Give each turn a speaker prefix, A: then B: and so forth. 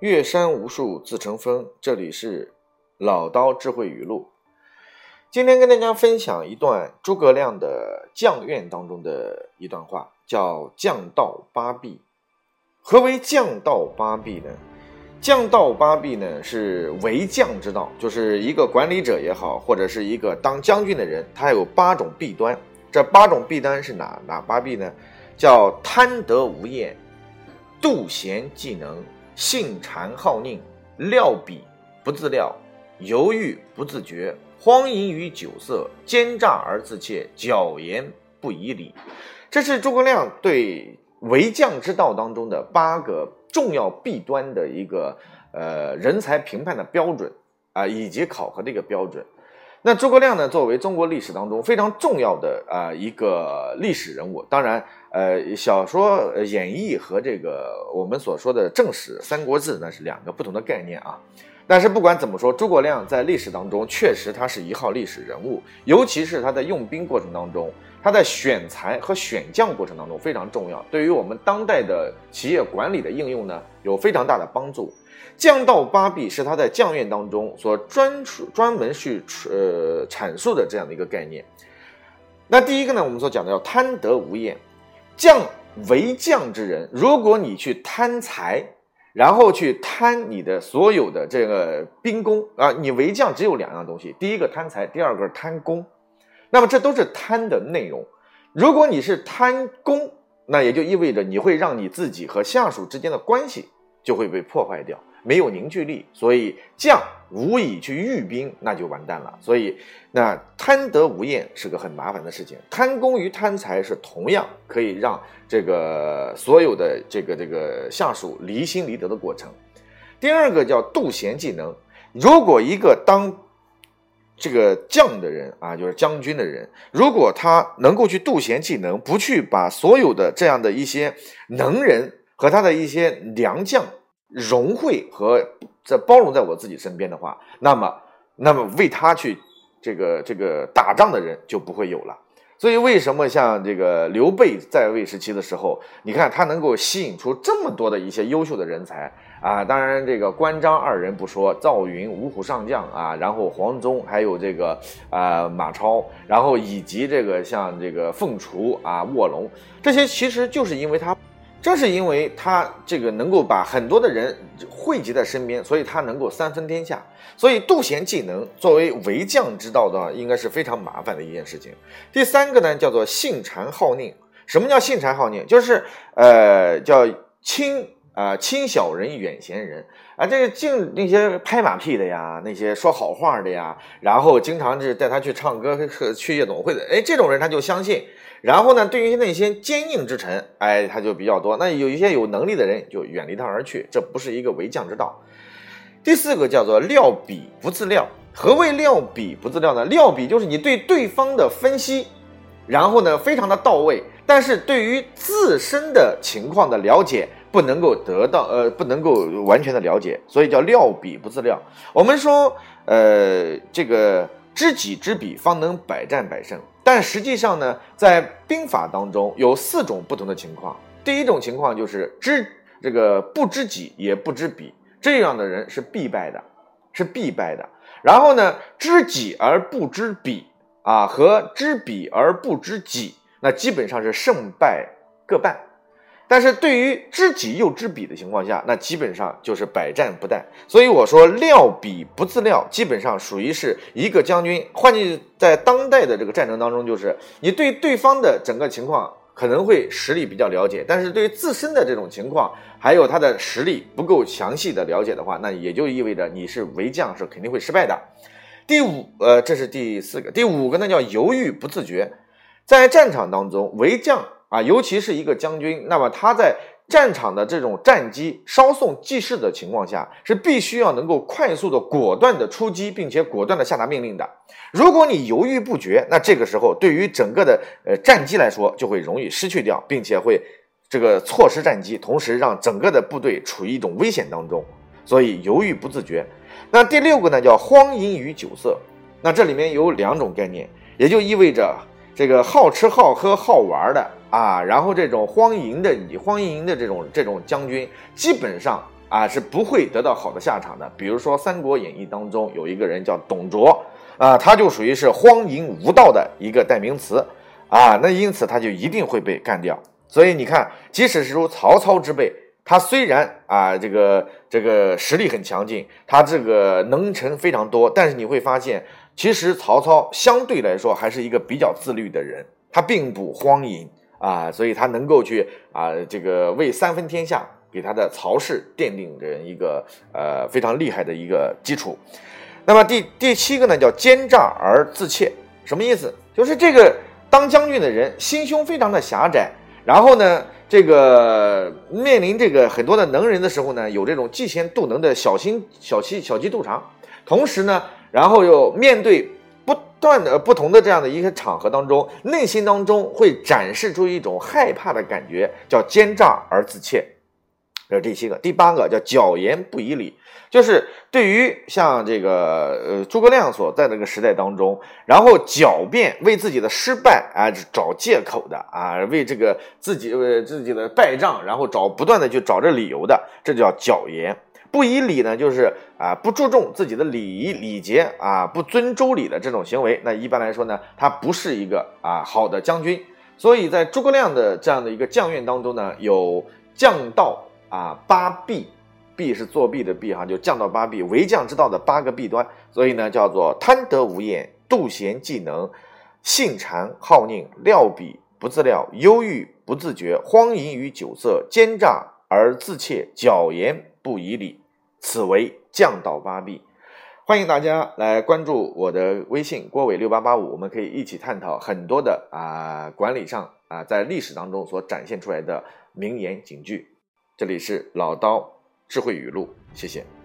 A: 岳山无数自成峰。这里是老刀智慧语录。今天跟大家分享一段诸葛亮的将苑当中的一段话，叫“将道八弊”。何为将道八弊呢？将道八弊呢，是为将之道，就是一个管理者也好，或者是一个当将军的人，他有八种弊端。这八种弊端是哪哪八弊呢？叫贪得无厌、妒贤嫉能。性谄好佞，料比不自料，犹豫不自觉，荒淫于酒色，奸诈而自怯，狡言不以理。这是诸葛亮对为将之道当中的八个重要弊端的一个呃人才评判的标准啊，以及考核的一个标准。那诸葛亮呢，作为中国历史当中非常重要的啊一个历史人物，当然，呃，小说演绎和这个我们所说的正史《三国志》那是两个不同的概念啊。但是不管怎么说，诸葛亮在历史当中确实他是一号历史人物，尤其是他在用兵过程当中，他在选材和选将过程当中非常重要，对于我们当代的企业管理的应用呢，有非常大的帮助。将道八弊是他在将院当中所专属专门去呃阐述的这样的一个概念。那第一个呢，我们所讲的叫贪得无厌。将为将之人，如果你去贪财，然后去贪你的所有的这个兵功啊，你为将只有两样东西：第一个贪财，第二个贪功。那么这都是贪的内容。如果你是贪功，那也就意味着你会让你自己和下属之间的关系就会被破坏掉。没有凝聚力，所以将无以去御兵，那就完蛋了。所以，那贪得无厌是个很麻烦的事情。贪功与贪财是同样可以让这个所有的这个这个下属离心离德的过程。第二个叫妒贤技能。如果一个当这个将的人啊，就是将军的人，如果他能够去妒贤技能，不去把所有的这样的一些能人和他的一些良将。融汇和这包容在我自己身边的话，那么，那么为他去这个这个打仗的人就不会有了。所以，为什么像这个刘备在位时期的时候，你看他能够吸引出这么多的一些优秀的人才啊？当然，这个关张二人不说，赵云、五虎上将啊，然后黄忠，还有这个啊马超，然后以及这个像这个凤雏啊、卧龙，这些其实就是因为他。正是因为他这个能够把很多的人汇集在身边，所以他能够三分天下。所以杜贤技能作为为将之道的，应该是非常麻烦的一件事情。第三个呢，叫做信谗好佞。什么叫信谗好佞？就是呃，叫亲啊亲小人远贤人啊。这个净那些拍马屁的呀，那些说好话的呀，然后经常是带他去唱歌、去夜总会的，哎，这种人他就相信。然后呢，对于那些坚硬之臣，哎，他就比较多。那有一些有能力的人就远离他而去，这不是一个为将之道。第四个叫做料比不自料。何谓料比不自料呢？料比就是你对对方的分析，然后呢非常的到位，但是对于自身的情况的了解不能够得到，呃，不能够完全的了解，所以叫料比不自料。我们说，呃，这个知己知彼，方能百战百胜。但实际上呢，在兵法当中有四种不同的情况。第一种情况就是知这个不知己也不知彼，这样的人是必败的，是必败的。然后呢，知己而不知彼啊，和知彼而不知己，那基本上是胜败各半。但是对于知己又知彼的情况下，那基本上就是百战不殆。所以我说料比不自料，基本上属于是一个将军。换句在当代的这个战争当中，就是你对对方的整个情况可能会实力比较了解，但是对于自身的这种情况，还有他的实力不够详细的了解的话，那也就意味着你是为将是肯定会失败的。第五，呃，这是第四个，第五个呢叫犹豫不自觉，在战场当中为将。啊，尤其是一个将军，那么他在战场的这种战机稍纵即逝的情况下，是必须要能够快速的、果断的出击，并且果断的下达命令的。如果你犹豫不决，那这个时候对于整个的呃战机来说，就会容易失去掉，并且会这个错失战机，同时让整个的部队处于一种危险当中。所以犹豫不自觉。那第六个呢，叫荒淫于酒色。那这里面有两种概念，也就意味着这个好吃好喝好玩的。啊，然后这种荒淫的、荒淫的这种这种将军，基本上啊，是不会得到好的下场的。比如说《三国演义》当中有一个人叫董卓啊，他就属于是荒淫无道的一个代名词啊，那因此他就一定会被干掉。所以你看，即使是如曹操之辈，他虽然啊这个这个实力很强劲，他这个能臣非常多，但是你会发现，其实曹操相对来说还是一个比较自律的人，他并不荒淫。啊，所以他能够去啊，这个为三分天下给他的曹氏奠定着一个呃非常厉害的一个基础。那么第第七个呢，叫奸诈而自怯，什么意思？就是这个当将军的人心胸非常的狭窄，然后呢，这个面临这个很多的能人的时候呢，有这种嫉贤妒能的小心小气小气肚肠，同时呢，然后又面对不。断的不同的这样的一个场合当中，内心当中会展示出一种害怕的感觉，叫奸诈而自怯。这是第七个，第八个叫狡言不以理，就是对于像这个呃诸葛亮所在这个时代当中，然后狡辩为自己的失败啊找借口的啊，为这个自己呃自己的败仗，然后找不断的去找这理由的，这叫狡言。不以礼呢，就是啊不注重自己的礼仪礼节啊，不遵周礼的这种行为。那一般来说呢，他不是一个啊好的将军。所以在诸葛亮的这样的一个将院当中呢，有将道啊八弊，弊是作弊的弊哈，就将道八弊，为将之道的八个弊端。所以呢，叫做贪得无厌、妒贤嫉能、性谄好佞、料比不自料、忧郁不自觉、荒淫于酒色、奸诈而自怯、狡言不以礼。此为将道八弊，欢迎大家来关注我的微信郭伟六八八五，我们可以一起探讨很多的啊管理上啊在历史当中所展现出来的名言警句。这里是老刀智慧语录，谢谢。